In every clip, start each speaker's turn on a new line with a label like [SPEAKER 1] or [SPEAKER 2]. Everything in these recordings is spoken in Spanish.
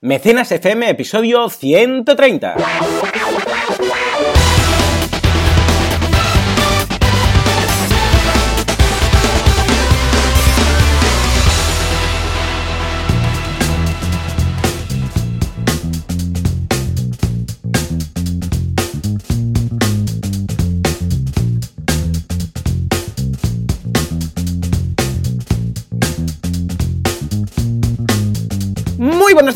[SPEAKER 1] Mecenas FM, episodio 130.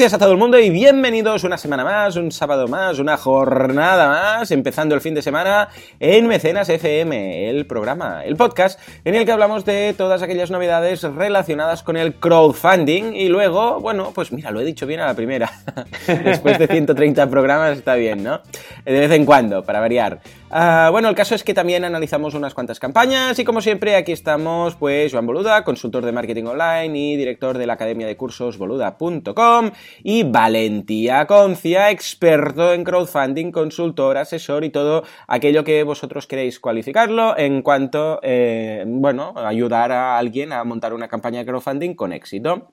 [SPEAKER 1] Días a todo el mundo y bienvenidos una semana más, un sábado más, una jornada más, empezando el fin de semana en Mecenas FM, el programa, el podcast en el que hablamos de todas aquellas novedades relacionadas con el crowdfunding y luego, bueno, pues mira, lo he dicho bien a la primera. Después de 130 programas está bien, ¿no? De vez en cuando, para variar. Uh, bueno, el caso es que también analizamos unas cuantas campañas y como siempre aquí estamos pues Joan Boluda, consultor de marketing online y director de la academia de cursos boluda.com y Valentía Concia, experto en crowdfunding, consultor, asesor y todo aquello que vosotros queréis cualificarlo en cuanto, eh, bueno, ayudar a alguien a montar una campaña de crowdfunding con éxito.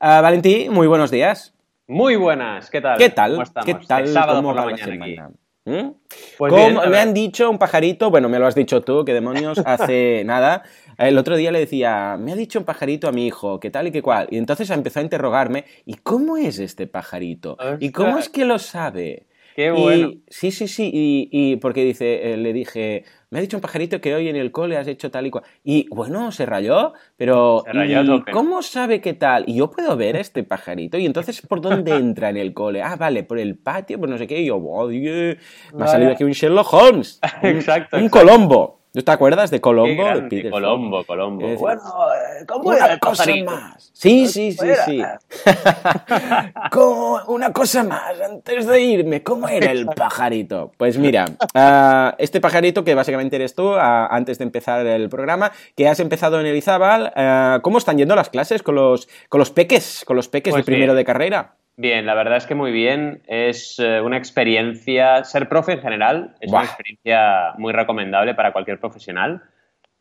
[SPEAKER 1] Uh, Valentí, muy buenos días.
[SPEAKER 2] Muy buenas, ¿qué tal?
[SPEAKER 1] ¿Qué tal?
[SPEAKER 2] ¿Cómo estamos?
[SPEAKER 1] ¿Qué tal?
[SPEAKER 2] El sábado
[SPEAKER 1] ¿Cómo
[SPEAKER 2] por la mañana aquí.
[SPEAKER 1] ¿Mm?
[SPEAKER 2] Pues bien,
[SPEAKER 1] me han dicho un pajarito, bueno, me lo has dicho tú, que demonios hace nada. El otro día le decía, me ha dicho un pajarito a mi hijo, que tal y que cual. Y entonces empezó a interrogarme, ¿y cómo es este pajarito? ¿Y cómo es que lo sabe?
[SPEAKER 2] Qué
[SPEAKER 1] Y-
[SPEAKER 2] bueno.
[SPEAKER 1] sí, sí, sí. Y, y porque dice, eh, le dije, me ha dicho un pajarito que hoy en el cole has hecho tal y cual. Y bueno, se rayó, pero
[SPEAKER 2] Se rayó a
[SPEAKER 1] ¿y
[SPEAKER 2] tope.
[SPEAKER 1] ¿cómo sabe qué tal? Y yo puedo ver este pajarito. Y entonces, ¿por dónde entra en el cole? Ah, vale, por el patio, por no sé qué. Y yo, oye, me ha salido aquí un Sherlock Holmes. Un-
[SPEAKER 2] Exacto,
[SPEAKER 1] Un. Colombo. ¿Tú te acuerdas de
[SPEAKER 2] Qué
[SPEAKER 1] Colombo? de
[SPEAKER 2] grande,
[SPEAKER 1] Peter Falk?
[SPEAKER 2] Colombo, Colombo. Bueno, ¿cómo
[SPEAKER 1] Una
[SPEAKER 2] era
[SPEAKER 1] cosa más. Sí, sí, sí, sí. Como una cosa más, antes de irme, ¿cómo era el pajarito? Pues mira, ah, este pajarito que básicamente eres tú, ah, antes de empezar el programa, que has empezado en Elizábal, ah, ¿cómo están yendo las clases con los, con los peques, con los peques
[SPEAKER 2] Pues
[SPEAKER 1] de primero de carrera?
[SPEAKER 2] Bien, la verdad es que muy bien. Es eh, una experiencia, ser profe en general, es
[SPEAKER 1] Buah.
[SPEAKER 2] una experiencia muy recomendable para cualquier profesional.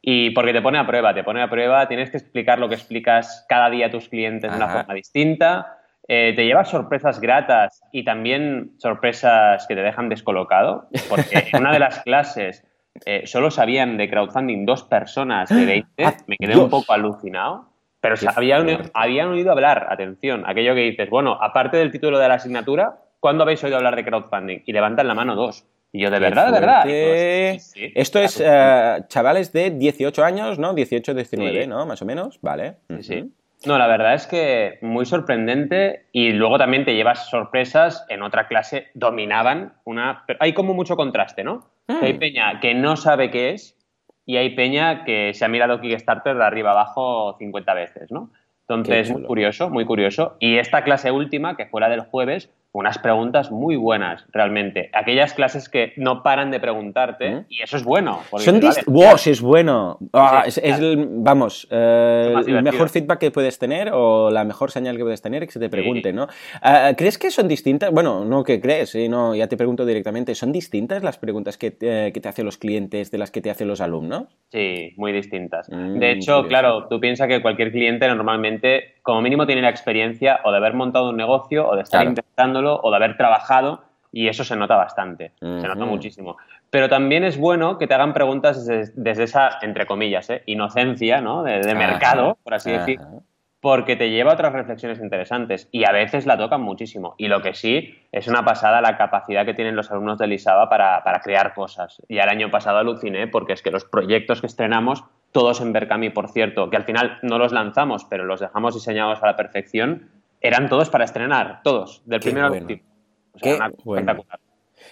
[SPEAKER 2] Y porque te pone a prueba, te pone a prueba, tienes que explicar lo que explicas cada día a tus clientes de una
[SPEAKER 1] Ajá.
[SPEAKER 2] forma distinta. eh, te llevas sorpresas gratas y también sorpresas que te dejan descolocado, porque en una de las clases eh, solo sabían de crowdfunding dos personas de 20,
[SPEAKER 1] Ah,
[SPEAKER 2] me quedé un poco alucinado, pero
[SPEAKER 1] Qué
[SPEAKER 2] habían, oído hablar, atención, aquello que dices, bueno, aparte del título de la asignatura, ¿cuándo habéis oído hablar de crowdfunding? Y levantan la mano dos. Y yo, de
[SPEAKER 1] Qué
[SPEAKER 2] verdad, de verdad. Sí, sí.
[SPEAKER 1] Esto es eh, chavales de 18 años, ¿no? 18, 19,
[SPEAKER 2] Sí.
[SPEAKER 1] ¿no? Más o menos, vale.
[SPEAKER 2] Sí, sí. No, la verdad es que muy sorprendente y luego también te llevas sorpresas. En otra clase dominaban una... Hay como mucho contraste, ¿no?
[SPEAKER 1] Mm.
[SPEAKER 2] Que Hay peña que no sabe qué es y hay peña que se ha mirado Kickstarter de arriba abajo 50 veces, ¿no? Entonces, muy curioso, muy curioso. Y esta clase última, que fue la del jueves, unas preguntas muy buenas, realmente. Aquellas clases que no paran de preguntarte y eso es bueno.
[SPEAKER 1] Son
[SPEAKER 2] dices, vale,
[SPEAKER 1] ¡Wow! es bueno. Ah,
[SPEAKER 2] Sí,
[SPEAKER 1] es, es el, vamos, eh,
[SPEAKER 2] Es
[SPEAKER 1] el mejor feedback que puedes tener o la mejor señal que puedes tener que se te pregunte, ¿no? Ah, ¿Crees que son distintas? Bueno, no que crees, eh, no, ya te pregunto directamente. ¿Son distintas las preguntas que te, que te hacen los clientes de las que te hacen los alumnos?
[SPEAKER 2] Sí, muy distintas.
[SPEAKER 1] Mm,
[SPEAKER 2] de hecho,
[SPEAKER 1] curioso.
[SPEAKER 2] claro, tú piensas que cualquier cliente normalmente, como mínimo, tiene la experiencia o de haber montado un negocio, o de estar
[SPEAKER 1] Claro.
[SPEAKER 2] intentándolo, o de haber trabajado, y eso se nota bastante, se nota muchísimo. Pero también es bueno que te hagan preguntas desde, desde esa, entre comillas, ¿eh? inocencia, ¿no? De, mercado, por así decir, porque te lleva a otras reflexiones interesantes y a veces la tocan muchísimo. Y lo que sí es una pasada la capacidad que tienen los alumnos de Lisaba para, para crear cosas. Y el año pasado aluciné porque es que los proyectos que estrenamos, todos en Berkami, por cierto, que al final no los lanzamos, pero los dejamos diseñados a la perfección, eran todos para estrenar, todos, del
[SPEAKER 1] Qué
[SPEAKER 2] primero al último. O sea, una
[SPEAKER 1] bueno.
[SPEAKER 2] espectacular.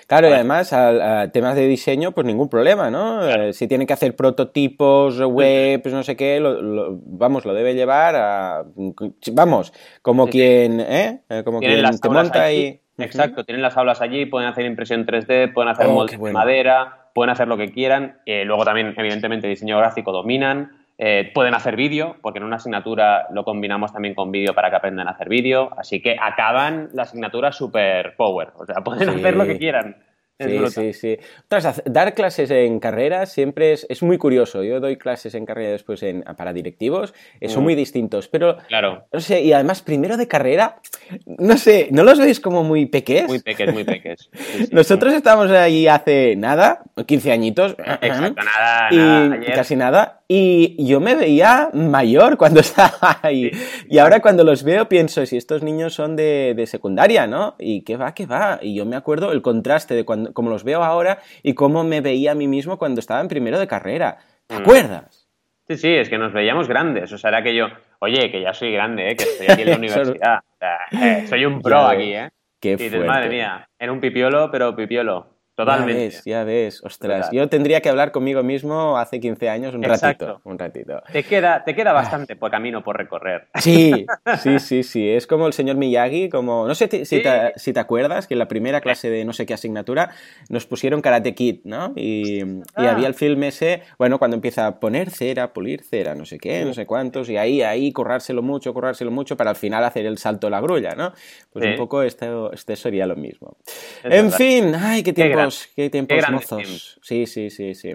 [SPEAKER 1] Claro, y
[SPEAKER 2] Vale.
[SPEAKER 1] además, al- a temas de diseño, pues ningún problema, ¿no? Eh, si tiene que hacer prototipos, webs, no sé qué, lo- lo- vamos, lo debe llevar a... Vamos, como
[SPEAKER 2] Sí,
[SPEAKER 1] quien, ¿eh? Eh, Como quien te monta
[SPEAKER 2] allí,
[SPEAKER 1] y...
[SPEAKER 2] Exacto, tienen las aulas allí, pueden hacer impresión 3D, pueden hacer
[SPEAKER 1] Oh,
[SPEAKER 2] moldes
[SPEAKER 1] bueno.
[SPEAKER 2] de madera, pueden hacer lo que quieran. Eh, luego también, evidentemente, diseño gráfico dominan. Eh, pueden hacer vídeo, porque en una asignatura lo combinamos también con vídeo para que aprendan a hacer vídeo. Así que acaban la asignatura super power. O sea, pueden
[SPEAKER 1] Sí.
[SPEAKER 2] hacer lo que quieran.
[SPEAKER 1] Sí, sí, sí. dar clases en carreras siempre es, muy curioso. Yo doy clases en carrera después en, para directivos, eh, son mm. muy distintos, pero
[SPEAKER 2] claro.
[SPEAKER 1] no sé, y además primero de carrera, no sé, ¿no los veis como muy pequeños?
[SPEAKER 2] Muy pequeños, muy pequeños.
[SPEAKER 1] Nosotros estábamos ahí hace nada, 15 añitos.
[SPEAKER 2] Exacto, nada,
[SPEAKER 1] y casi nada. Y yo me veía mayor cuando estaba ahí. Y ahora cuando los veo pienso, si estos niños son de, de secundaria, ¿no? Y qué va, qué va. Y yo me acuerdo el contraste de cuando como los veo ahora y cómo me veía a mí mismo cuando estaba en primero de carrera. ¿Te mm. acuerdas?
[SPEAKER 2] Sí, sí, es que nos veíamos grandes. O sea, era que yo, oye, que ya soy grande, ¿eh? que estoy aquí en la universidad. O sea, eh, soy un pro aquí, ¿eh?
[SPEAKER 1] Qué
[SPEAKER 2] y madre mía, era un pipiolo, pero pipiolo. Totalmente.
[SPEAKER 1] Ya ves, ya ves, ostras. Yo tendría que hablar conmigo mismo hace 15 años un ratito. Un ratito.
[SPEAKER 2] Te queda, te queda bastante por camino por recorrer.
[SPEAKER 1] Sí, sí, sí, sí. Es como el señor Miyagi, como. No sé si, te, si, te, acuerdas que en la primera clase de no sé qué asignatura nos pusieron Karate Kid, ¿no? Y, y ah. había el film ese, bueno, cuando empieza a poner cera, pulir cera, no sé qué, no sé cuántos, y ahí, ahí, currárselo mucho, currárselo mucho, para al final hacer el salto a la grulla, ¿no? Pues un poco este, este sería lo mismo. en fin, ay, qué tiempos qué tiempos mozos. Sí, sí, sí, sí.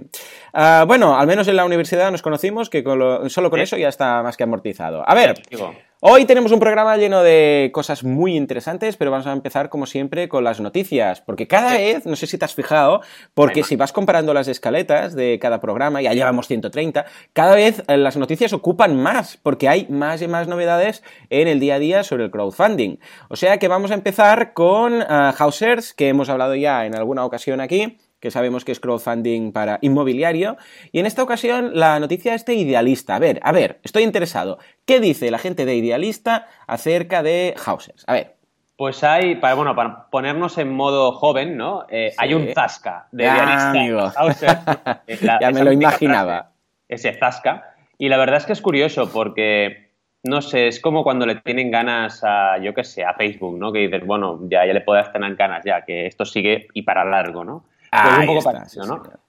[SPEAKER 1] Ah, bueno, al menos en la universidad nos conocimos, que solo con eso ya está más que amortizado. A ver, Hoy tenemos un programa lleno de cosas muy interesantes, pero vamos a empezar como siempre con las noticias, porque cada vez, no sé si te has fijado, porque si vas comparando las escaletas de cada programa, ya llevamos 130, cada vez eh, las noticias ocupan más, porque hay más y más novedades en el día a día sobre el crowdfunding. O sea que vamos a empezar con uh, Hausers, que hemos hablado ya en alguna ocasión aquí que sabemos que es crowdfunding para inmobiliario. Y en esta ocasión la noticia es de Idealista. A ver, a ver, estoy interesado. ¿Qué dice la gente de Idealista acerca de Houses? A ver.
[SPEAKER 2] Pues hay, para, bueno, para ponernos en modo joven, ¿no? Eh, hay un Zasca de
[SPEAKER 1] ah, Idealista. ya me lo imaginaba.
[SPEAKER 2] ese Zasca. Y la verdad es que es curioso porque no sé, es como cuando le tienen ganas a, yo qué sé, a Facebook, ¿no? Que dices, bueno, ya, ya le puedes tener ganas ya, que esto sigue y para largo, ¿no?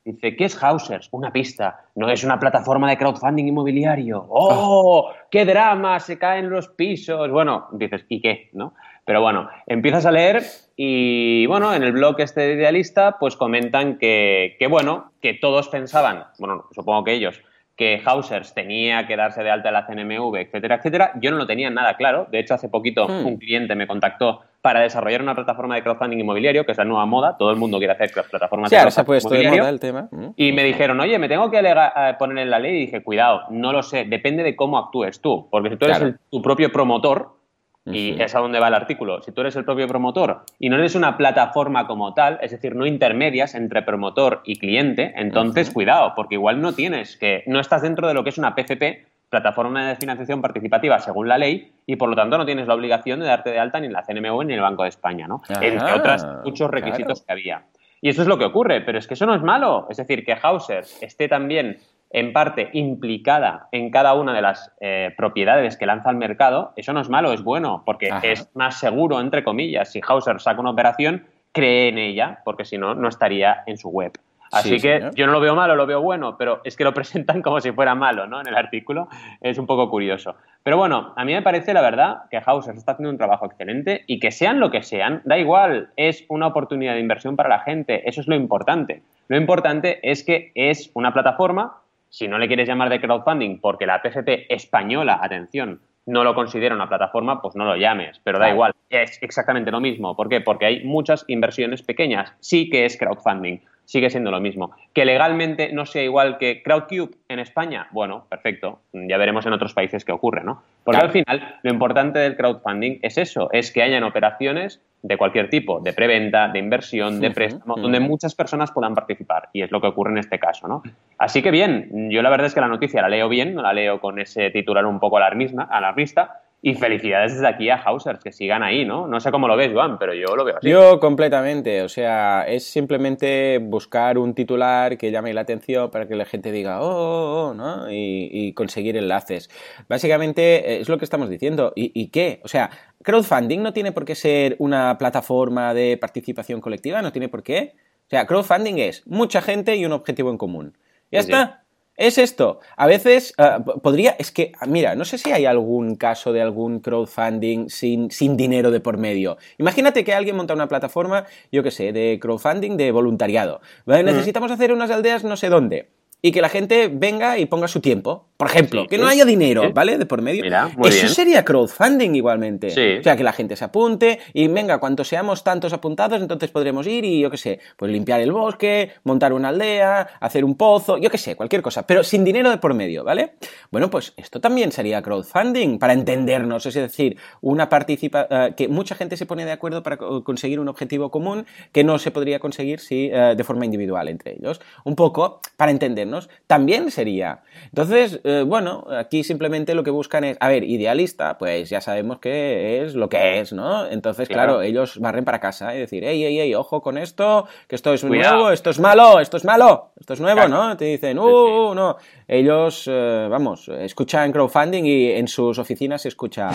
[SPEAKER 2] Dice, ¿qué es Hausers? Una pista. No es una plataforma de crowdfunding inmobiliario. ¡Oh! ¡Qué drama! Se caen los pisos. Bueno, dices, ¿y qué? ¿No? Pero bueno, empiezas a leer y, bueno, en el blog este de Idealista, pues comentan que, que bueno, que todos pensaban, bueno, supongo que ellos, que Hausers tenía que darse de alta en la CNMV, etcétera, etcétera. Yo no lo tenía nada claro. De hecho, hace poquito hmm. un cliente me contactó para desarrollar una plataforma de crowdfunding inmobiliario, que es la nueva moda. Todo el mundo quiere hacer plataformas
[SPEAKER 1] de crowdfunding inmobiliario. el tema.
[SPEAKER 2] Hmm. Y me dijeron, oye, me tengo que eh, poner en la ley. Y dije, cuidado, no lo sé. Depende de cómo actúes tú. Porque si tú eres tu propio promotor, y es a donde va el artículo. Si tú eres el propio promotor y no eres una plataforma como tal, es decir, no intermedias entre promotor y cliente, entonces cuidado, porque igual no tienes que, no estás dentro de lo que es una PCP, plataforma de financiación participativa según la ley, y por lo tanto no tienes la obligación de darte de alta ni en la CNMV ni en el Banco de España, ¿no? Entre otros muchos requisitos que había. Y eso es lo que ocurre, pero es que eso no es malo. Es decir, que Hauser esté también en parte implicada en cada una de las eh, propiedades que lanza al mercado, eso no es malo, es bueno, porque es más seguro, entre comillas. Si Hauser saca una operación, cree en ella, porque si no, no estaría en su web. Así que yo no lo veo malo, lo veo bueno, pero es que lo presentan como si fuera malo, ¿no? En el artículo es un poco curioso. Pero bueno, a mí me parece la verdad que Hauser está haciendo un trabajo excelente y que sean lo que sean, da igual, es una oportunidad de inversión para la gente, eso es lo importante. Lo importante es que es una plataforma si no le quieres llamar de crowdfunding porque la PFP española, atención, no lo considera una plataforma, pues no lo llames, pero da igual, es exactamente lo mismo. ¿Por qué? Porque hay muchas inversiones pequeñas, sí que es crowdfunding, sigue siendo lo mismo. Que legalmente no sea igual que Crowdcube en España, bueno, perfecto, ya veremos en otros países qué ocurre, ¿no? Porque al final lo importante del crowdfunding es eso, es que hayan operaciones de cualquier tipo, de preventa, de inversión, de préstamo, donde muchas personas puedan participar. Y es lo que ocurre en este caso, ¿no? Así que bien, yo la verdad es que la noticia la leo bien, no la leo con ese titular un poco alarmista, y felicidades desde aquí a Hausers, que sigan ahí, ¿no? No sé cómo lo ves, Juan, pero yo lo veo así.
[SPEAKER 1] Yo completamente, o sea, es simplemente buscar un titular que llame la atención para que la gente diga, oh, oh, oh ¿no? Y, conseguir enlaces. Básicamente eh, es lo que estamos diciendo. ¿Y, ¿Y qué? O sea, crowdfunding no tiene por qué ser una plataforma de participación colectiva, no tiene por qué. O sea, crowdfunding es mucha gente y un objetivo en común. Ya está. Es esto. A veces uh, podría. Es que, mira, no sé si hay algún caso de algún crowdfunding sin, sin dinero de por medio. Imagínate que alguien monta una plataforma, yo qué sé, de crowdfunding de voluntariado. ¿vale? Necesitamos hacer unas aldeas no sé dónde y que la gente venga y ponga su tiempo. Por ejemplo, que no haya dinero, ¿vale? De por medio. Eso sería crowdfunding igualmente. O sea, que la gente se apunte y venga, cuando seamos tantos apuntados, entonces podremos ir y yo qué sé, pues limpiar el bosque, montar una aldea, hacer un pozo, yo qué sé, cualquier cosa, pero sin dinero de por medio, ¿vale? Bueno, pues esto también sería crowdfunding para entendernos, es decir, una participa eh, que mucha gente se pone de acuerdo para conseguir un objetivo común que no se podría conseguir si eh, de forma individual entre ellos. Un poco para entender también sería. Entonces, eh, bueno, aquí simplemente lo que buscan es, a ver, idealista, pues ya sabemos que es lo que es, ¿no? Entonces, claro, ellos barren para casa y decir, ey, ey, ey, ojo con esto, que esto es nuevo, esto es malo, esto es malo, esto es nuevo, ¿no? Te dicen, uh, no. Ellos, eh, vamos, escuchan crowdfunding y en sus oficinas se escucha...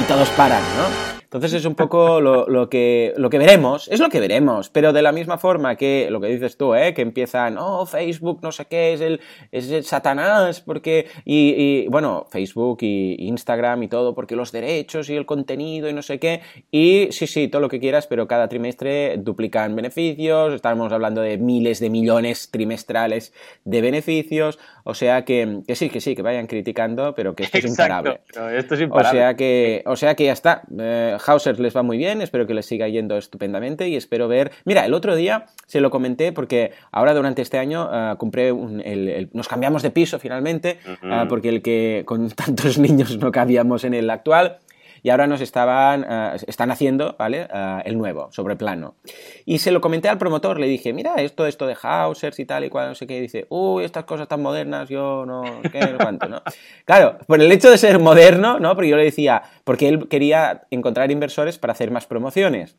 [SPEAKER 1] Y todos paran, ¿no? Entonces es un poco lo, que, lo que veremos, es lo que veremos, pero de la misma forma que lo que dices tú, ¿eh? que empiezan, oh, Facebook no sé qué, es el, es el Satanás, porque, y, bueno, Facebook y Instagram y todo, porque los derechos y el contenido y no sé qué, y sí, sí, todo lo que quieras, pero cada trimestre duplican beneficios, estamos hablando de miles de millones trimestrales de beneficios, o sea que, que sí, que sí, que vayan criticando, pero que esto es imparable.
[SPEAKER 2] esto es imparable.
[SPEAKER 1] O sea que, o sea que ya está. Eh, Hauser les va muy bien, espero que les siga yendo estupendamente y espero ver... Mira, el otro día se lo comenté porque ahora durante este año uh, compré un, el, nos cambiamos de piso finalmente uh, porque el que con tantos niños no cabíamos en el actual y ahora nos estaban, uh, están haciendo, ¿vale? Uh, el nuevo, sobre plano. Y se lo comenté al promotor, le dije, mira, esto, esto de Hausers y tal y cual, no sé qué, y dice, uy, estas cosas tan modernas, yo no, qué, no cuánto, ¿no? Claro, por el hecho de ser moderno, ¿no? Porque yo le decía, porque él quería encontrar inversores para hacer más promociones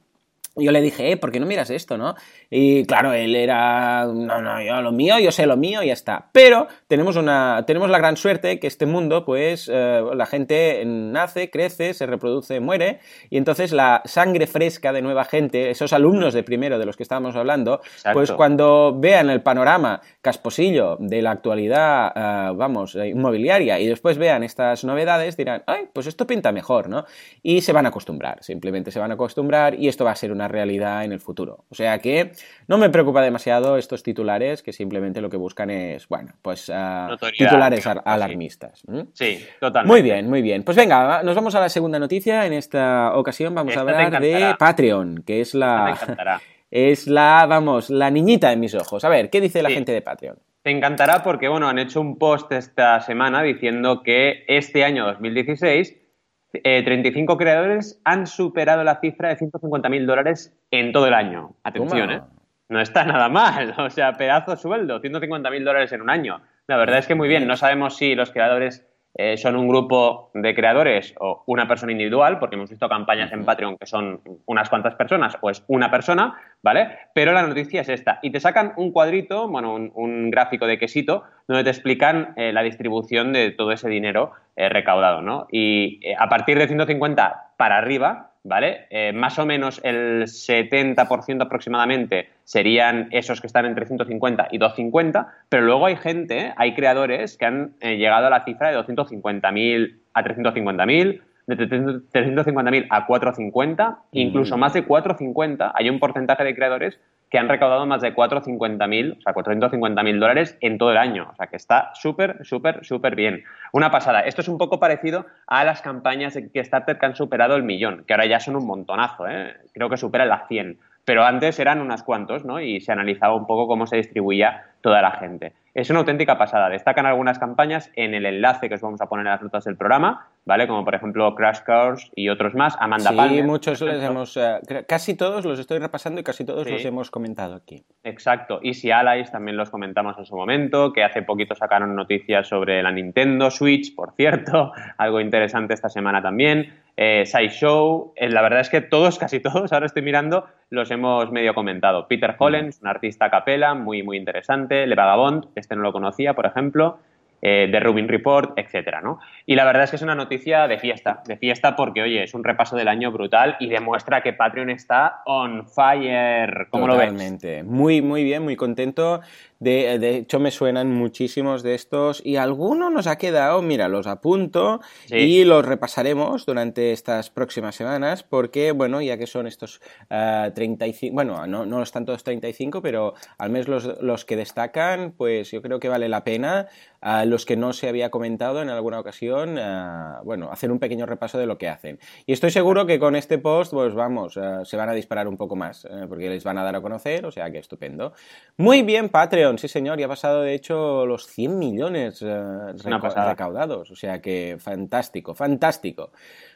[SPEAKER 1] yo le dije, eh, ¿por qué no miras esto, no? Y claro, él era, no, no, yo lo mío, yo sé lo mío y ya está. Pero tenemos, una, tenemos la gran suerte que este mundo, pues, eh, la gente nace, crece, se reproduce, muere, y entonces la sangre fresca de nueva gente, esos alumnos de primero de los que estábamos hablando, pues cuando vean el panorama casposillo de la actualidad, eh, vamos, inmobiliaria, y después vean estas novedades, dirán, ay, pues esto pinta mejor, ¿no? Y se van a acostumbrar, simplemente se van a acostumbrar y esto va a ser una realidad en el futuro. O sea que no me preocupa demasiado estos titulares que simplemente lo que buscan es, bueno, pues uh, titulares alarmistas.
[SPEAKER 2] Sí, totalmente.
[SPEAKER 1] Muy bien, muy bien. Pues venga, nos vamos a la segunda noticia. En esta ocasión vamos a hablar de Patreon, que es la... Es la, vamos, la niñita en mis ojos. A ver, ¿qué dice la gente de Patreon?
[SPEAKER 2] Te encantará porque, bueno, han hecho un post esta semana diciendo que este año 2016 35 eh, creadores han superado la cifra de 150.000 dólares en todo el año. Atención, ¿eh? No está nada mal. O sea, pedazo sueldo, 150.000 dólares en un año. La verdad es que muy bien. No sabemos si los creadores eh, son un grupo de creadores o una persona individual, porque hemos visto campañas en Patreon que son unas cuantas personas o es una persona, ¿vale? Pero la noticia es esta. Y te sacan un cuadrito, bueno, un, gráfico de quesito, donde te explican eh, la distribución de todo ese dinero eh, recaudado, ¿no? Y a partir de 150 para arriba, ¿vale? Eh, más o menos el 70% aproximadamente serían esos que están entre 150 y 250, pero luego hay gente, hay creadores que han eh, llegado a la cifra de 250.000 a 350.000, de 350.000 a 450, incluso mm. más de 450, hay un porcentaje de creadores que han recaudado más de 450.000, o sea, 450.000 dólares en todo el año. O sea, que está súper, súper, súper bien. Una pasada. Esto es un poco parecido a las campañas de Kickstarter que han superado el millón, que ahora ya son un montonazo, ¿eh? Creo que superan las 100. Pero antes eran unas cuantos, ¿no? Y se analizaba un poco cómo se distribuía toda la gente. Es una auténtica pasada. Destacan algunas campañas en el enlace que os vamos a poner en las notas del programa, ¿vale? Como por ejemplo Crash Course y otros más. Amanda
[SPEAKER 1] sí, muchos les hemos... Eh, casi todos los estoy repasando y casi todos los hemos comentado aquí.
[SPEAKER 2] Exacto. Easy Allies también los comentamos en su momento, que hace poquito sacaron noticias sobre la Nintendo Switch, por cierto. Algo interesante esta semana también eh, SciShow, eh, la verdad es que todos, casi todos, ahora estoy mirando, los hemos medio comentado. Peter Hollens, un artista a capela, muy, muy interesante. Le Vagabond, este no lo conocía, por ejemplo. Eh, de Rubin Report, etcétera, ¿no? Y la verdad es que es una noticia de fiesta, de fiesta porque, oye, es un repaso del año brutal y demuestra que Patreon está on fire. ¿Cómo lo ves?
[SPEAKER 1] Muy, muy bien, muy contento. De, de, hecho, me suenan muchísimos de estos y alguno nos ha quedado, mira, los apunto y los repasaremos durante estas próximas semanas porque, bueno, ya que son estos 35, ah, bueno, no, no están todos 35, pero al menos los, los que destacan, pues yo creo que vale la pena a los que no se había comentado en alguna ocasión, eh, bueno, hacer un pequeño repaso de lo que hacen. Y estoy seguro que con este post, pues vamos, eh, se van a disparar un poco más, eh, porque les van a dar a conocer, o sea que estupendo. Muy bien, Patreon, sí señor, ya ha pasado de hecho los 100 millones recaudados, o sea que fantástico, fantástico.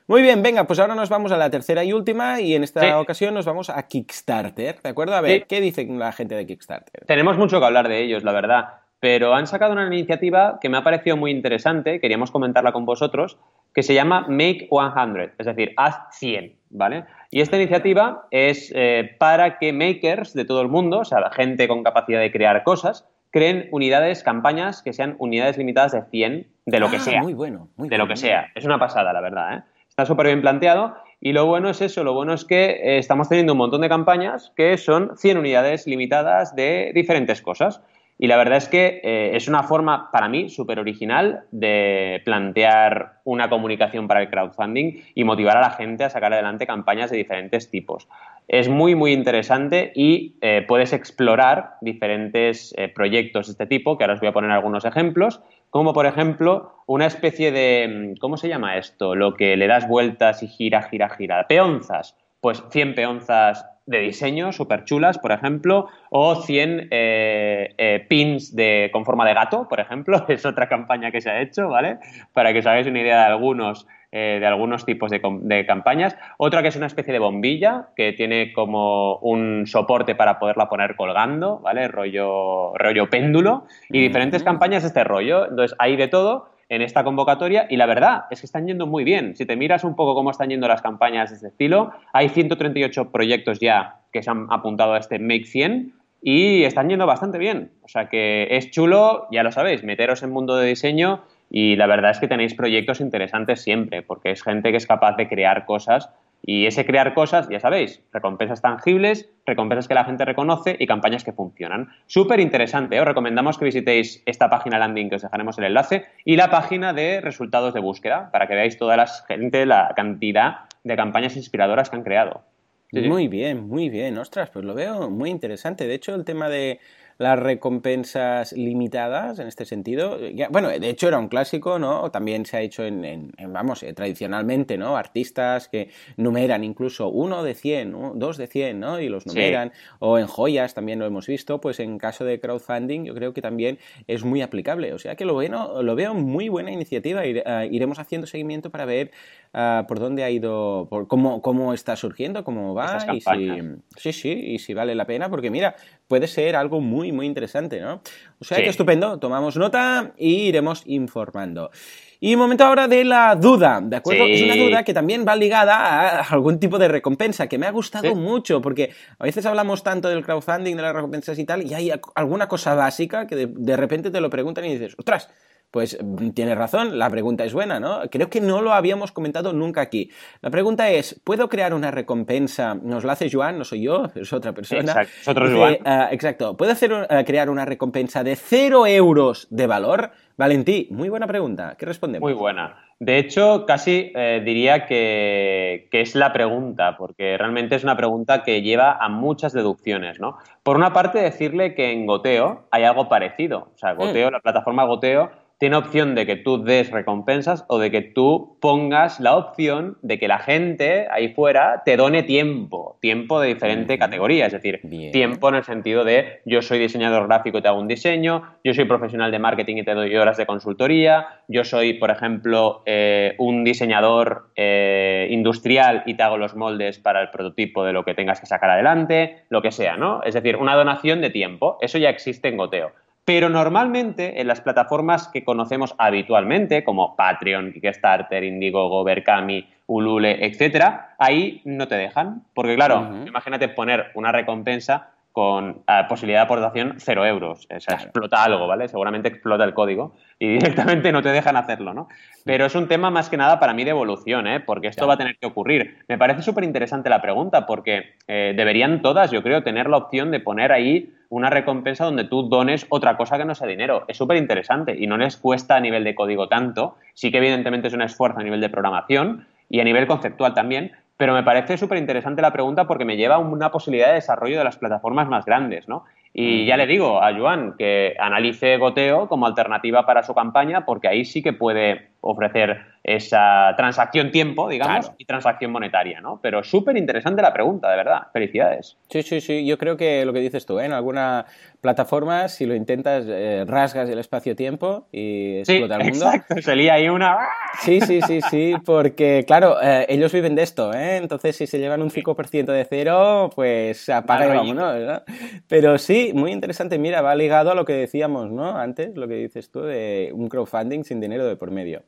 [SPEAKER 1] Muy bien, venga, pues ahora nos vamos a la tercera y última y en esta ocasión nos vamos a Kickstarter, ¿de acuerdo? A ver, ¿qué dice la gente de Kickstarter?
[SPEAKER 2] Tenemos mucho que hablar de ellos, la verdad pero han sacado una iniciativa que me ha parecido muy interesante, queríamos comentarla con vosotros, que se llama Make 100, es decir, haz 100, ¿vale? Y esta iniciativa es eh, para que makers de todo el mundo, o sea, la gente con capacidad de crear cosas, creen unidades, campañas que sean unidades limitadas de 100 de lo que ah, sea.
[SPEAKER 1] Muy bueno, muy
[SPEAKER 2] De lo que sea. Es una pasada, la verdad, ¿eh? Está súper bien planteado y lo bueno es eso, lo bueno es que eh, estamos teniendo un montón de campañas que son 100 unidades limitadas de diferentes cosas. Y la verdad es que eh, es una forma, para mí, súper original de plantear una comunicación para el crowdfunding y motivar a la gente a sacar adelante campañas de diferentes tipos. Es muy, muy interesante y eh, puedes explorar diferentes eh, proyectos de este tipo, que ahora os voy a poner algunos ejemplos, como por ejemplo una especie de, ¿cómo se llama esto? Lo que le das vueltas y gira, gira, gira. Peonzas. Pues 100 peonzas de diseño súper chulas, por ejemplo, o 100 eh, eh, pins de, con forma de gato, por ejemplo, es otra campaña que se ha hecho, ¿vale? Para que os hagáis una idea de algunos, eh, de algunos tipos de, de, campañas. Otra que es una especie de bombilla que tiene como un soporte para poderla poner colgando, ¿vale? Rollo, rollo péndulo y diferentes campañas de este rollo. Entonces, hay de todo en esta convocatoria y la verdad es que están yendo muy bien. Si te miras un poco cómo están yendo las campañas de este estilo, hay 138 proyectos ya que se han apuntado a este Make 100 y están yendo bastante bien. O sea que es chulo, ya lo sabéis, meteros en mundo de diseño y la verdad es que tenéis proyectos interesantes siempre, porque es gente que es capaz de crear cosas y ese crear cosas, ya sabéis, recompensas tangibles, recompensas que la gente reconoce y campañas que funcionan. Súper interesante, ¿eh? os recomendamos que visitéis esta página landing que os dejaremos el enlace y la página de resultados de búsqueda para que veáis toda la gente, la cantidad de campañas inspiradoras que han creado.
[SPEAKER 1] muy bien, muy bien. Ostras, pues lo veo muy interesante. De hecho, el tema de las recompensas limitadas en este sentido. bueno, de hecho era un clásico, ¿no? También se ha hecho en, vamos, eh, tradicionalmente, ¿no? Artistas que numeran incluso uno de 100, dos de 100, ¿no? Y los numeran. O en joyas también lo hemos visto. Pues en caso de crowdfunding yo creo que también es muy aplicable. O sea que lo, bueno, lo veo muy buena iniciativa. Eh, iremos haciendo seguimiento para ver uh, por dónde ha ido, por cómo, cómo está surgiendo, cómo va. Y si, sí, sí, y si vale la pena. Porque mira, puede ser algo muy, muy interesante, ¿no? O sea que estupendo, tomamos nota y iremos informando. Y momento ahora de la duda, ¿de acuerdo? Es una duda que también va ligada a algún tipo de recompensa, que me ha gustado mucho, porque a veces hablamos tanto del crowdfunding, de las recompensas y tal, y hay alguna cosa básica que de, de repente te lo preguntan y dices, ostras, pues mm, tienes razón, la pregunta es buena, ¿no? Creo que no lo habíamos comentado nunca aquí. La pregunta es, ¿puedo crear una recompensa? Nos la hace Joan, no soy yo, es otra persona.
[SPEAKER 2] Exacto, es otro Joan.
[SPEAKER 1] Ah, exacto. ¿Puedo hacer, uh, crear una recompensa de cero euros de valor? Valentí, muy buena pregunta. ¿Qué respondemos?
[SPEAKER 2] Muy buena. De hecho, casi eh, diría que, que, es la pregunta, porque realmente es una pregunta que lleva a muchas deducciones, ¿no? Por una parte, decirle que en Goteo hay algo parecido. O sea, Goteo, mm. la plataforma Goteo, tiene opción de que tú des recompensas o de que tú pongas la opción de que la gente ahí fuera te done tiempo, tiempo de diferente categoría, es decir, tiempo en el sentido de yo soy diseñador gráfico y te hago un diseño, yo soy profesional de marketing y te doy horas de consultoría, yo soy, por ejemplo, eh, un diseñador eh, industrial y te hago los moldes para el prototipo de lo que tengas que sacar adelante, lo que sea, ¿no? Es decir, una donación de tiempo, eso ya existe en Goteo. Pero normalmente en las plataformas que conocemos habitualmente, como Patreon, Kickstarter, Indiegogo, Berkami, Ulule, etcétera, ahí no te dejan. Porque, claro, imagínate poner una recompensa con eh, posibilidad de aportación cero euros. O sea, explota algo, ¿vale? Seguramente explota el código y directamente no te dejan hacerlo, ¿no? Pero es un tema más que nada para mí de evolución, ¿eh? Porque esto va a tener que ocurrir. Me parece súper interesante la pregunta porque eh, deberían todas, yo creo, tener la opción de poner ahí una recompensa donde tú dones otra cosa que no sea dinero. Es súper interesante y no les cuesta a nivel de código tanto. Sí que evidentemente es un esfuerzo a nivel de programación y a nivel conceptual también, pero me parece súper interesante la pregunta porque me lleva a una posibilidad de desarrollo de las plataformas más grandes, ¿no? Y ya le digo a Joan que analice Goteo como alternativa para su campaña porque ahí sí que puede ofrecer esa transacción tiempo, digamos, y transacción monetaria, ¿no? Pero súper interesante la pregunta, de verdad. Felicidades.
[SPEAKER 1] Sí, sí, sí. Yo creo que lo que dices tú, ¿eh? en alguna plataforma, si lo intentas, eh, rasgas el espacio-tiempo y explota el mundo.
[SPEAKER 2] Exacto, sería ahí una.
[SPEAKER 1] Sí, sí, sí, sí, porque, claro, eh, ellos viven de esto, ¿eh? Entonces, si se llevan un 5% de cero, pues apaga y vámonos, ¿no? Pero sí, muy interesante. Mira, va ligado a lo que decíamos, ¿no? Antes, lo que dices tú de un crowdfunding sin dinero de por medio.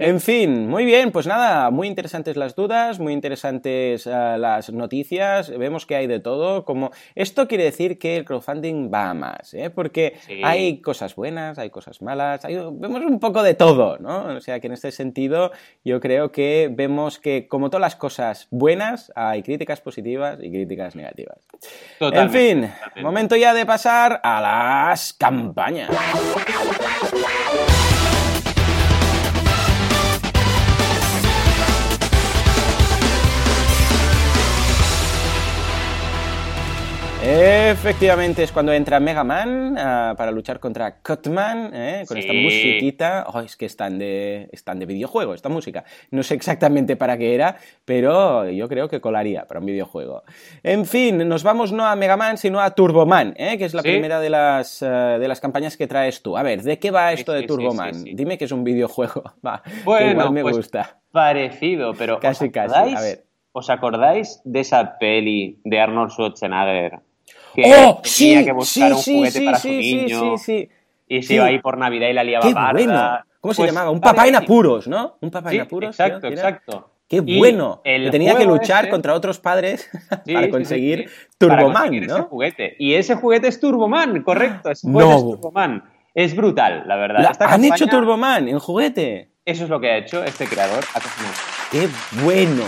[SPEAKER 1] En fin, muy bien, pues nada, muy interesantes las dudas, muy interesantes uh, las noticias, vemos que hay de todo, como esto quiere decir que el crowdfunding va a más, ¿eh? porque sí. hay cosas buenas, hay cosas malas, hay, vemos un poco de todo, ¿no? O sea que en este sentido yo creo que vemos que como todas las cosas buenas, hay críticas positivas y críticas negativas. Totalmente, en fin, momento ya de pasar a las campañas. Efectivamente, es cuando entra Mega Man uh, para luchar contra Cutman, ¿eh? con sí. esta musiquita. Oh, es que están de, están de videojuego, esta música. No sé exactamente para qué era, pero yo creo que colaría para un videojuego. En fin, nos vamos no a Mega Man, sino a Turboman, ¿eh? que es la ¿Sí? primera de las, uh, de las campañas que traes tú. A ver, ¿de qué va esto sí, de Turboman? Dime que es un videojuego. Va,
[SPEAKER 2] bueno,
[SPEAKER 1] que igual me
[SPEAKER 2] pues
[SPEAKER 1] gusta.
[SPEAKER 2] Parecido, pero.
[SPEAKER 1] Casi, casi. A ver.
[SPEAKER 2] ¿Os acordáis de esa peli de Arnold Schwarzenegger?
[SPEAKER 1] Que ¡Oh!
[SPEAKER 2] tenía
[SPEAKER 1] sí,
[SPEAKER 2] que buscar
[SPEAKER 1] sí,
[SPEAKER 2] un juguete
[SPEAKER 1] sí,
[SPEAKER 2] para su niño y se iba ahí por Navidad y la liaba
[SPEAKER 1] ¡Qué bueno! ¿Cómo se
[SPEAKER 2] Pues,
[SPEAKER 1] llamaba? Un papá en apuros, ¿no? Un papá en apuros.
[SPEAKER 2] exacto,
[SPEAKER 1] tío,
[SPEAKER 2] exacto.
[SPEAKER 1] ¡Qué
[SPEAKER 2] Y
[SPEAKER 1] bueno! Que tenía que luchar
[SPEAKER 2] ese-
[SPEAKER 1] contra otros padres para conseguir
[SPEAKER 2] sí. Para
[SPEAKER 1] Turboman,
[SPEAKER 2] conseguir ese
[SPEAKER 1] ¿no?
[SPEAKER 2] juguete. Y ese juguete es Turboman, correcto. Ese juguete
[SPEAKER 1] No.
[SPEAKER 2] es Turboman. Es brutal, la verdad.
[SPEAKER 1] La-
[SPEAKER 2] Esta
[SPEAKER 1] ¿Han
[SPEAKER 2] campaña-
[SPEAKER 1] hecho Turboman en juguete?
[SPEAKER 2] Eso es lo que ha hecho este creador.
[SPEAKER 1] ¡Qué bueno!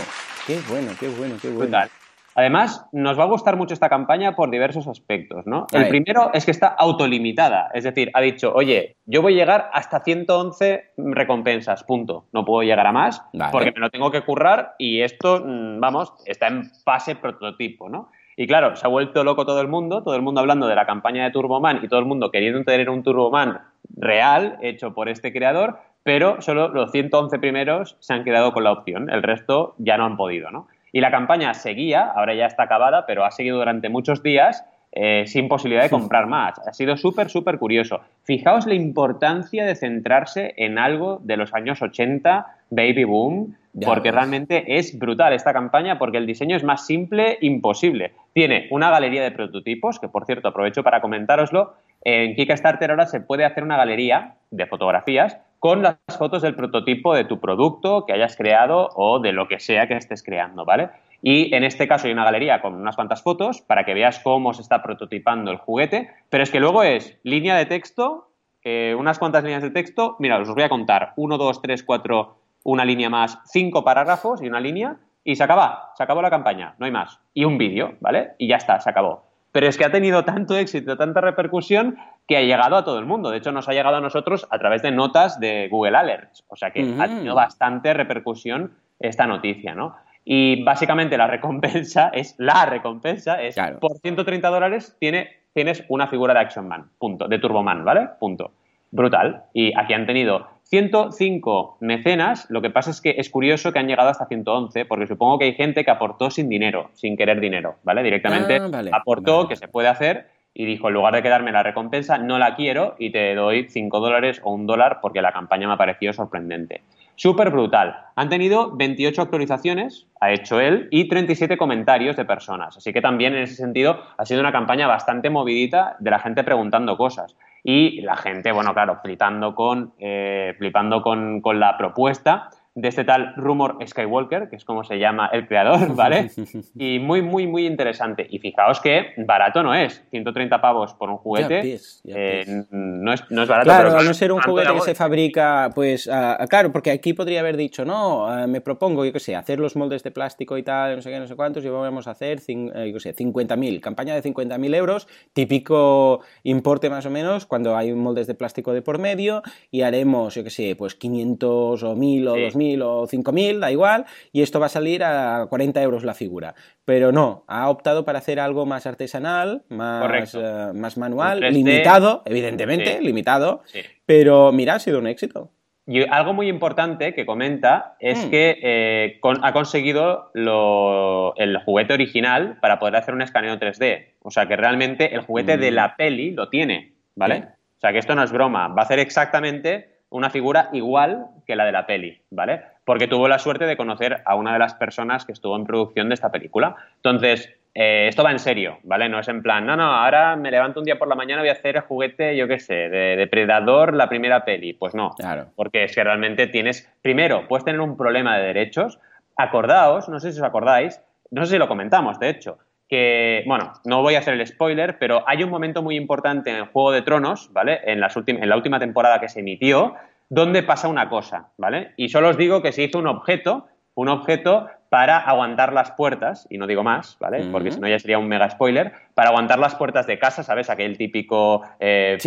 [SPEAKER 1] ¡Qué bueno, qué bueno, qué bueno!
[SPEAKER 2] Brutal. Además, nos va a gustar mucho esta campaña por diversos aspectos, ¿no? El primero es que está autolimitada, es decir, ha dicho, oye, yo voy a llegar hasta 111 recompensas, punto. No puedo llegar a más
[SPEAKER 1] Vale.
[SPEAKER 2] porque me lo tengo que currar y esto, mm, vamos, está en fase prototipo, ¿no? Y claro, se ha vuelto loco todo el mundo, todo el mundo hablando de la campaña de Turboman y todo el mundo queriendo tener un Turboman real hecho por este creador, pero solo los 111 primeros se han quedado con la opción, el resto ya no han podido, ¿no? Y la campaña seguía, ahora ya está acabada, pero ha seguido durante muchos días eh, sin posibilidad de comprar más. Ha sido súper, súper curioso. Fijaos la importancia de centrarse en algo de los años 80, baby boom,
[SPEAKER 1] Ya
[SPEAKER 2] porque
[SPEAKER 1] ves.
[SPEAKER 2] realmente es brutal esta campaña porque el diseño es más simple imposible. Tiene una galería de prototipos, que por cierto aprovecho para comentároslo. En Kickstarter ahora se puede hacer una galería de fotografías con las fotos del prototipo de tu producto que hayas creado o de lo que sea que estés creando, ¿vale? Y en este caso hay una galería con unas cuantas fotos para que veas cómo se está prototipando el juguete, pero es que luego es línea de texto, eh, unas cuantas líneas de texto, mira, os voy a contar, 1, 2, 3, 4, una línea más, cinco parágrafos y una línea, y se acaba, se acabó la campaña, no hay más. Y un vídeo, ¿vale? Y ya está, se acabó. Pero es que ha tenido tanto éxito, tanta repercusión, que ha llegado a todo el mundo. De hecho, nos ha llegado a nosotros a través de notas de Google Alerts. O sea que ha tenido bastante repercusión esta noticia, ¿no? Y básicamente la recompensa es, la recompensa es,
[SPEAKER 1] Claro.
[SPEAKER 2] por 130 dólares tiene, tienes una figura de Action Man, punto, de Turboman, ¿vale? Punto. Brutal. Y aquí han tenido 105 mecenas, lo que pasa es que es curioso que han llegado hasta 111, porque supongo que hay gente que aportó sin dinero, sin querer dinero, ¿vale? Directamente
[SPEAKER 1] Ah, vale,
[SPEAKER 2] aportó,
[SPEAKER 1] vale.
[SPEAKER 2] que se puede hacer, y dijo, en lugar de quedarme la recompensa, no la quiero y te doy 5 dólares o un dólar porque la campaña me ha parecido sorprendente. Súper brutal. Han tenido 28 actualizaciones, ha hecho él, y 37 comentarios de personas. Así que también en ese sentido ha sido una campaña bastante movidita de la gente preguntando cosas. Y la gente, bueno, claro, flipando con, eh, flipando con, con la propuesta, de este tal Rumor Skywalker, que es como se llama el creador, ¿vale? y muy, muy, muy interesante. Y fijaos que barato no es. 130 pavos por un juguete. Eh, no, es, no, es, barato.
[SPEAKER 1] Claro, pero no ser un juguete que se fabrica, pues, claro, porque aquí podría haber dicho, no, me propongo, yo qué sé, hacer los moldes de plástico y tal, no sé qué, no sé cuántos, y vamos a hacer, eh, yo qué sé, 50.000, campaña de 50.000 euros, típico importe más o menos, cuando hay moldes de plástico de por medio, y haremos, yo qué sé, pues 500 o 1000 o 2000 o 5.000, da igual, y esto va a salir a 40 euros la figura. Pero no, ha optado para hacer algo más artesanal, más, eh, más manual, limitado, evidentemente, limitado, pero mira, ha sido un éxito.
[SPEAKER 2] Y algo muy importante que comenta es hmm. que eh, ha conseguido el juguete original para poder hacer un escaneo 3D. O sea que realmente el juguete de hmm. la peli lo tiene, ¿vale? O sea que esto no es broma. Va a hacer exactamente una figura igual que la de la peli, ¿vale? Porque tuvo la suerte de conocer a una de las personas que estuvo en producción de esta película. Entonces, eh, esto va en serio, ¿vale? No es en plan, no, no, ahora me levanto un día por la mañana y voy a hacer el juguete, yo qué sé, de Depredador, la primera peli. Pues no, claro. porque es que realmente tienes, primero, puedes tener un problema de derechos. Acordaos, no sé si os acordáis, no sé si lo comentamos, de hecho, que, bueno, no voy a hacer el spoiler, pero hay un momento muy importante en el Juego de Tronos, ¿vale? En, las en la última temporada que se emitió, donde pasa una cosa, ¿vale? Y solo os digo que se hizo un objeto, un objeto para aguantar las puertas, y no digo más, ¿vale? Porque si no ya sería un mega spoiler, para aguantar las puertas de casa, ¿sabes? Aquel típico eh,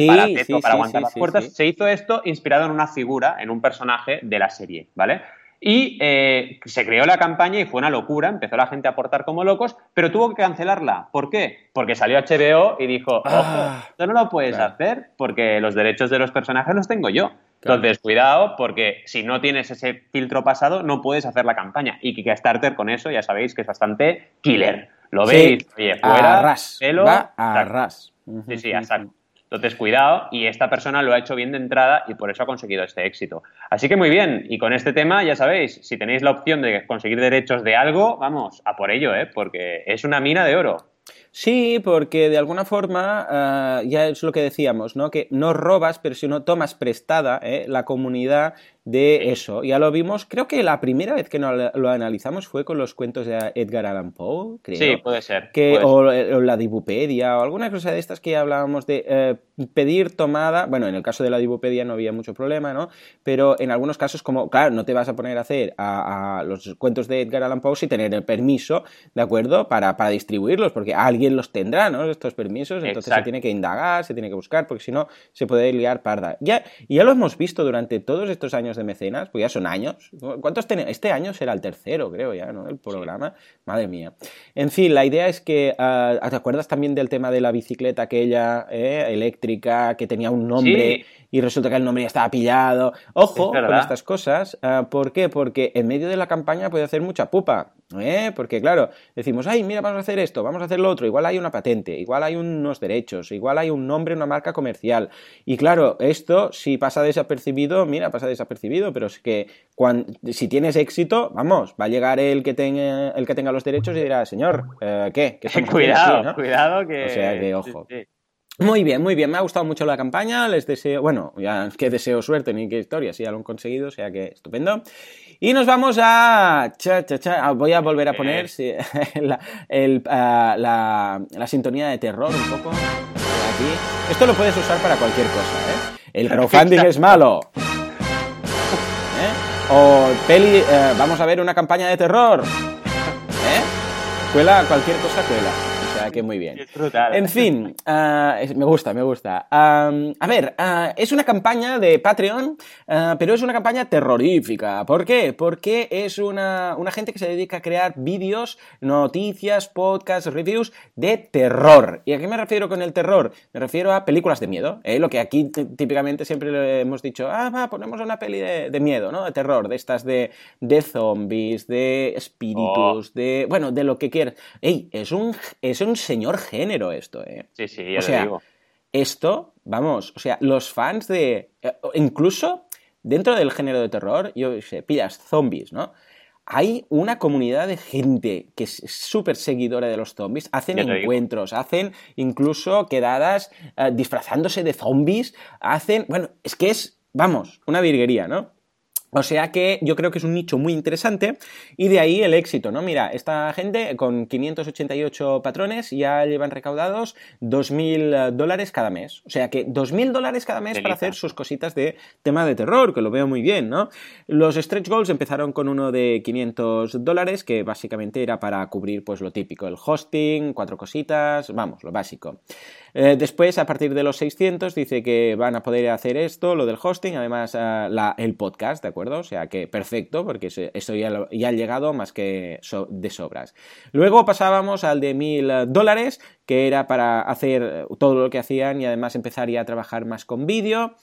[SPEAKER 2] para aguantar las puertas. Se hizo esto inspirado en una figura, en un personaje de la serie, ¿vale? Y eh, se creó la campaña y fue una locura, empezó la gente a aportar como locos, pero tuvo que cancelarla. ¿Por qué? Porque salió HBO y dijo, ojo, ah, esto no lo puedes hacer porque los derechos de los personajes los tengo yo. Entonces, cuidado, porque si no tienes ese filtro pasado, no puedes hacer la campaña. Y Kickstarter con eso, ya sabéis que es bastante killer. Lo veis, oye, fuera,
[SPEAKER 1] ras, pelo, va a ras.
[SPEAKER 2] Sí, sí, exacto. Entonces, cuidado, y esta persona lo ha hecho bien de entrada y por eso ha conseguido este éxito. Así que muy bien, y con este tema, ya sabéis, si tenéis la opción de conseguir derechos de algo, vamos, a por ello, ¿eh? porque es una mina de oro.
[SPEAKER 1] Sí, porque de alguna forma ah, ya es lo que decíamos, ¿no? Que no robas, pero si no tomas prestada ¿eh? la comunidad de eso. Ya lo vimos, creo que la primera vez que lo analizamos fue con los cuentos de Edgar Allan Poe, creo.
[SPEAKER 2] Sí, puede ser.
[SPEAKER 1] Que, O, la Dibupedia o alguna cosa de estas que ya hablábamos de eh, pedir tomada. Bueno, en el caso de la Dibupedia no había mucho problema, ¿no? Pero en algunos casos, como, claro, no te vas a poner a hacer a, los cuentos de Edgar Allan Poe sin tener el permiso, ¿de acuerdo? Para, para distribuirlos, porque alguien los tendrá, ¿no? Estos permisos, entonces se tiene que indagar, se tiene que buscar, porque si no, se puede liar parda. Ya, ya lo hemos visto durante todos estos años de mecenas, pues ya son años. ¿Cuántos tenemos? Este año será el tercero, creo ya, ¿no? El programa. Madre mía. En fin, la idea es que. Ah, ¿Te acuerdas también del tema de la bicicleta aquella eh, eléctrica que tenía un nombre y resulta que el nombre ya estaba pillado? Ojo con estas cosas. Ah, ¿Por qué? Porque en medio de la campaña puede hacer mucha pupa. ¿Eh? Porque, claro, decimos, ay, mira, vamos a hacer esto, vamos a hacer lo otro. Igual hay una patente, igual hay unos derechos, igual hay un nombre, una marca comercial. Y claro, esto, si pasa desapercibido, mira, pasa desapercibido pero es que si tienes éxito, vamos, va a llegar el que, tenga, el que tenga los derechos y dirá, señor, eh, ¿qué?
[SPEAKER 2] cuidado, cuidado que...
[SPEAKER 1] O sea que, ojo. Muy bien, muy bien, me ha gustado mucho la campaña, les deseo, bueno, ya que deseo suerte ni qué historia, si ya lo han conseguido, o sea que estupendo. Y nos vamos a... Cha, cha, cha, voy a volver a poner la, ah, la, la, sintonía de terror un poco. Aquí. Esto lo puedes usar para cualquier cosa, ¿eh? El crowdfunding es malo. O peli, eh, vamos a ver una campaña de terror. ¿Eh? Cuela, cualquier cosa cuela que muy bien. En fin, ah, me gusta, me gusta. a ver, ah, es una campaña de Patreon, ah, pero es una campaña terrorífica. ¿Por qué? Porque es una, gente que se dedica a crear vídeos, noticias, podcasts, reviews de terror. ¿Y a qué me refiero con el terror? Me refiero a películas de miedo, ¿eh? lo que aquí típicamente siempre le hemos dicho, ah, va, ponemos una peli de, miedo, ¿no? De terror, de estas de, de zombies, de espíritus, oh. de, bueno, de lo que quieras. Ey, es un, es un señor género esto, ¿eh?
[SPEAKER 2] Sí, sí, ya o sea, digo.
[SPEAKER 1] Esto, vamos, o sea, los fans de. Eh, incluso dentro del género de terror, yo sé, pillas zombies, ¿no? Hay una comunidad de gente que es súper seguidora de los zombies, hacen encuentros, hacen incluso quedadas eh, disfrazándose de zombies, hacen. Bueno, es que es, vamos, una virguería, ¿no? O sea que yo creo que es un nicho muy interesante y de ahí el éxito, ¿no? Mira, esta gente con 588 patrones ya llevan recaudados 2.000 dólares cada mes. O sea que 2.000 dólares cada mes para hacer sus cositas de tema de terror, que lo veo muy bien, ¿no? Los stretch goals empezaron con uno de 500 dólares, que básicamente era para cubrir pues lo típico, el hosting, cuatro cositas, vamos, lo básico. Eh, después, a partir de los 600, dice que van a poder hacer esto, lo del hosting, además eh, el podcast, ¿de acuerdo? O sea que perfecto, porque esto ya, ha llegado más que de sobras. Luego pasábamos al de 1000 dólares, que era para hacer todo lo que hacían y además empezar ya a trabajar más con vídeo.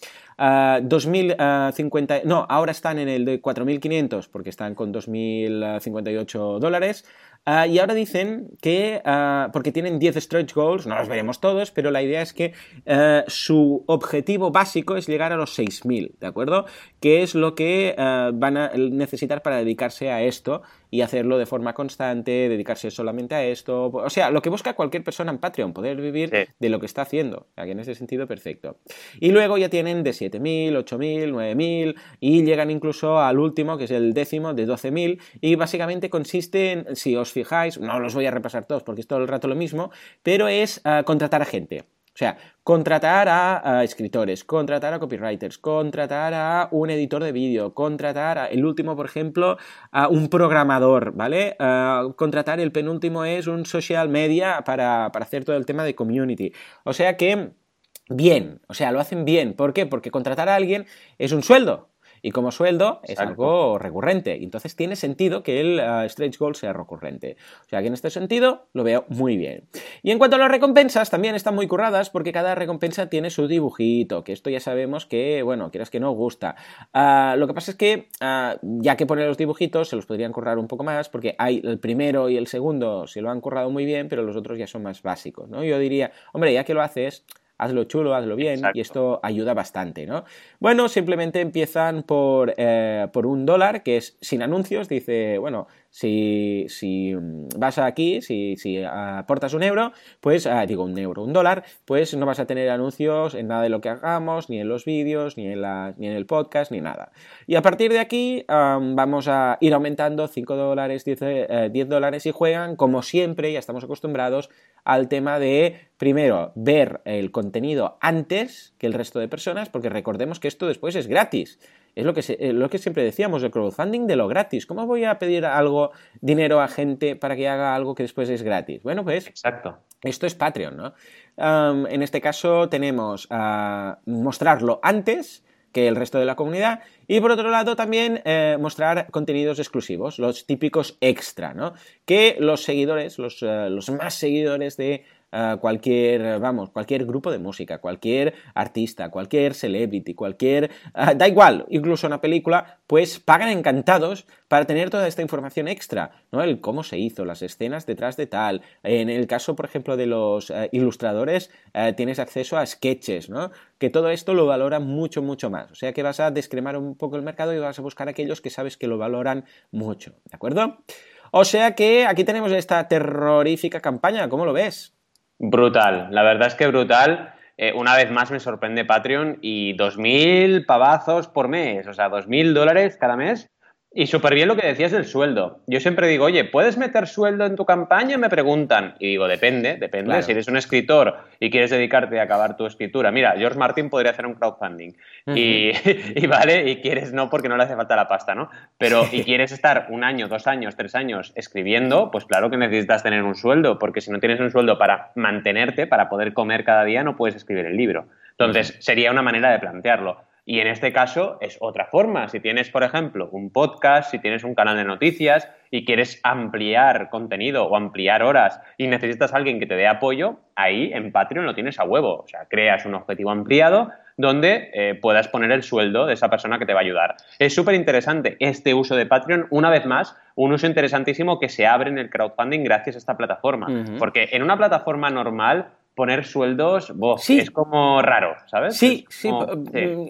[SPEAKER 1] 2.050, eh, no, ahora están en el de 4.500 porque están con 2.058 dólares. Ah, y ahora dicen que, ah, porque tienen 10 stretch goals, no los veremos todos, pero la idea es que ah, su objetivo básico es llegar a los 6.000, ¿de acuerdo? Que es lo que van a necesitar para dedicarse a esto y hacerlo de forma constante, dedicarse solamente a esto. O sea, lo que busca cualquier persona en Patreon, poder vivir de lo que está haciendo. Aquí en ese sentido, perfecto. Y luego ya tienen de 7.000, 8.000, 9.000 y llegan incluso al último, que es el décimo, de 12.000. Y básicamente consiste en, si os fijáis, no los voy a repasar todos porque es todo el rato lo mismo, pero es ah, contratar a gente. O sea, contratar a, escritores, contratar a copywriters, contratar a un editor de vídeo, contratar a, el último, por ejemplo, a un programador, ¿vale? contratar el penúltimo es un social media para, para hacer todo el tema de community. O sea que, bien, o sea, lo hacen bien. ¿Por qué? Porque contratar a alguien es un sueldo, y como sueldo es algo recurrente. Y entonces tiene sentido que el uh, stretch goal sea recurrente. O sea que en este sentido lo veo muy bien. Y en cuanto a las recompensas, también están muy curradas porque cada recompensa tiene su dibujito, que esto ya sabemos que, bueno, quieras que no gusta. Uh, lo que pasa es que, uh, ya que pone los dibujitos, se los podrían currar un poco más porque hay el primero y el segundo se lo han currado muy bien, pero los otros ya son más básicos, ¿no? Yo diría, hombre, ya que lo haces hazlo chulo, hazlo bien, y esto ayuda bastante, ¿no? Bueno, simplemente empiezan por, eh, por un dólar, que es sin anuncios, dice, bueno, si, mm, vas aquí, si, si aportas un euro, pues, ah, digo un euro, un dólar, pues no vas a tener anuncios en nada de lo que hagamos, ni en los vídeos, ni en, la, ni en el podcast, ni nada. Y a partir de aquí vamos a ir aumentando 5 dólares, 10, 10 eh, dólares y juegan, como siempre, ya estamos acostumbrados, al tema de, primero, ver el contenido antes que el resto de personas, porque recordemos que esto después es gratis. Es lo que, eh, lo que siempre decíamos, el crowdfunding de lo gratis. ¿Cómo voy a pedir algo, dinero a gente para que haga algo que después es gratis? Bueno, pues...
[SPEAKER 2] Exacto.
[SPEAKER 1] Esto es Patreon, ¿no? en este caso tenemos a mostrarlo antes que el resto de la comunidad y por otro lado también eh, mostrar contenidos exclusivos, los típicos extra, ¿no? Que los seguidores, los, eh, los más seguidores de cualquier, vamos, cualquier grupo de música, cualquier artista, cualquier celebrity, cualquier, ah, da igual, incluso una película, pues pagan encantados para tener toda esta información extra, ¿no? El cómo se hizo, las escenas detrás de tal. En el caso, por ejemplo, de los eh, ilustradores, eh, tienes acceso a sketches, ¿no? Que todo esto lo valora mucho, mucho más. O sea que vas a descremar un poco el mercado y vas a buscar aquellos que sabes que lo valoran mucho, ¿de acuerdo? O sea que aquí tenemos esta terrorífica campaña, ¿cómo lo ves?
[SPEAKER 2] Brutal, la verdad es que brutal. Eh, una vez más me sorprende Patreon y 2.000 pavazos por mes, o sea, 2.000 dólares cada mes y súper bien lo que decías del sueldo. Yo siempre digo, oye, ¿puedes meter sueldo en tu campaña? Me preguntan. Y digo, depende, depende. Si eres un escritor y quieres dedicarte a acabar tu escritura. Mira, George Martin podría hacer un crowdfunding. y, y, vale, y quieres no porque no le hace falta la pasta, ¿no? Pero y quieres estar un año, dos años, tres años escribiendo, pues claro que necesitas tener un sueldo, porque si no tienes un sueldo para mantenerte, para poder comer cada día, no puedes escribir el libro. Entonces, sería una manera de plantearlo. Y en este caso es otra forma. Si tienes, por ejemplo, un podcast, si tienes un canal de noticias y quieres ampliar contenido o ampliar horas y necesitas a alguien que te dé apoyo, ahí en Patreon lo tienes a huevo. O sea, creas un objetivo ampliado donde eh, puedas poner el sueldo de esa persona que te va a ayudar. Es súper interesante este uso de Patreon, una vez más, un uso interesantísimo que se abre en el crowdfunding gracias a esta plataforma. Porque en una plataforma normal poner sueldos, es como raro, ¿sabes?
[SPEAKER 1] Sí, sí, mm,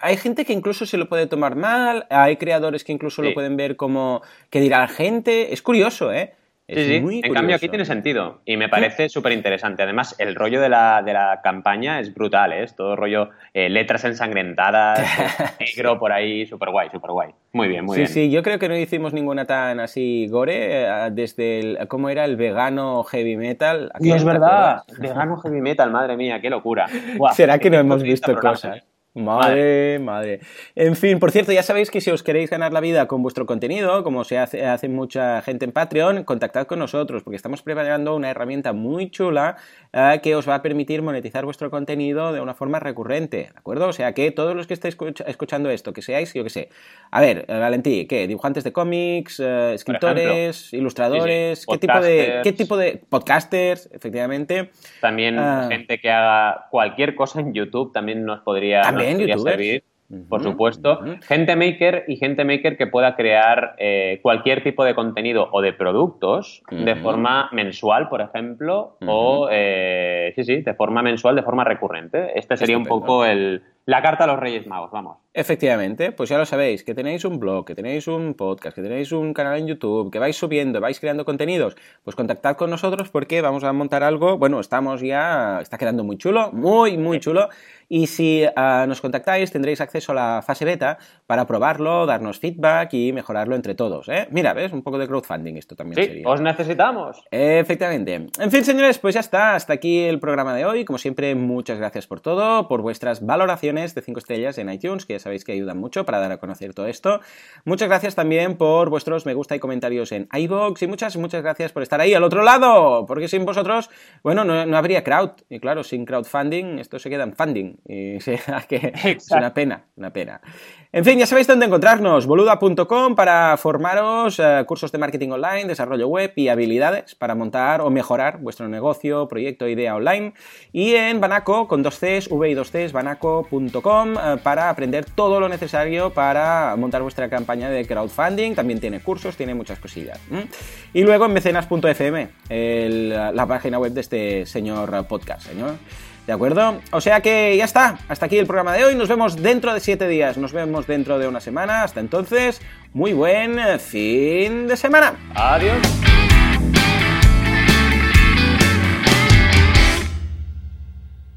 [SPEAKER 1] Hay gente que incluso se lo puede tomar mal, hay creadores que incluso lo pueden ver como que dirá la gente. Es curioso, ¿eh?
[SPEAKER 2] Sí, sí. en cambio aquí tiene sentido y me parece súper interesante. Además, el rollo de la, de la campaña es brutal, ¿eh? es todo rollo eh, letras ensangrentadas, negro por ahí, súper guay, súper guay. Muy bien, muy bien.
[SPEAKER 1] Sí, sí, yo creo que no hicimos ninguna tan así gore eh, desde el, ¿cómo era? El vegano heavy metal.
[SPEAKER 2] No es verdad, vegano heavy metal, madre mía, qué locura.
[SPEAKER 1] ¿Será que no hemos visto cosas? Madre, madre. En fin, por cierto, ya sabéis que si os queréis ganar la vida con vuestro contenido, como se hace, hace mucha gente en Patreon, contactad con nosotros, porque estamos preparando una herramienta muy chula eh, que os va a permitir monetizar vuestro contenido de una forma recurrente, ¿de acuerdo? O sea que todos los que estéis escuchando esto, que seáis, yo que sé, a ver, eh, Valentí, ¿qué? ¿Dibujantes de cómics, eh, escritores, ilustradores? ¿qué, tipo de, ¿Qué tipo de podcasters, efectivamente?
[SPEAKER 2] También ah. gente que haga cualquier cosa en YouTube también nos podría en servir. Por supuesto, gente maker y gente maker que pueda crear eh, cualquier tipo de contenido o de productos de forma mensual, por ejemplo, o eh, sí, sí, de forma mensual, de forma recurrente. Este sería un poco el, la carta a los Reyes Magos, vamos.
[SPEAKER 1] Efectivamente, pues ya lo sabéis, que tenéis un blog, que tenéis un podcast, que tenéis un canal en YouTube, que vais subiendo, vais creando contenidos, pues contactad con nosotros porque vamos a montar algo, bueno, estamos ya, está quedando muy chulo, muy, muy chulo, y si ah, nos contactáis tendréis acceso a la fase beta para probarlo, darnos feedback y mejorarlo entre todos, ¿eh? Mira, ¿ves? Un poco de crowdfunding esto también
[SPEAKER 2] sí, os necesitamos.
[SPEAKER 1] Efectivamente. En fin, señores, pues ya está, hasta aquí el programa de hoy, como siempre, muchas gracias por todo, por vuestras valoraciones de 5 estrellas en iTunes, que ya sabéis que ayudan mucho para dar a conocer todo esto. Muchas gracias también por vuestros me gusta y comentarios en iBox y muchas, muchas gracias por estar ahí al otro lado, porque sin vosotros, bueno, no, habría crowd. Y claro, sin crowdfunding esto se queda en funding. Y que es una pena, una pena. En fin, ya sabéis dónde encontrarnos, boluda.com para formaros eh, cursos de marketing online, desarrollo web y habilidades para montar o mejorar vuestro negocio, proyecto, idea online. Y en Banaco, con dos Cs, V y dos Cs, banaco.com eh, para aprender todo lo necesario para montar vuestra campaña de crowdfunding. También tiene cursos, tiene muchas cosillas. Y luego en mecenas.fm, la página web de este señor podcast, señor. ¿De acuerdo? O sea que ya está. Hasta aquí el programa de hoy. Nos vemos dentro de siete días. Nos vemos dentro de una semana. Hasta entonces, muy buen fin de semana.
[SPEAKER 2] Adiós.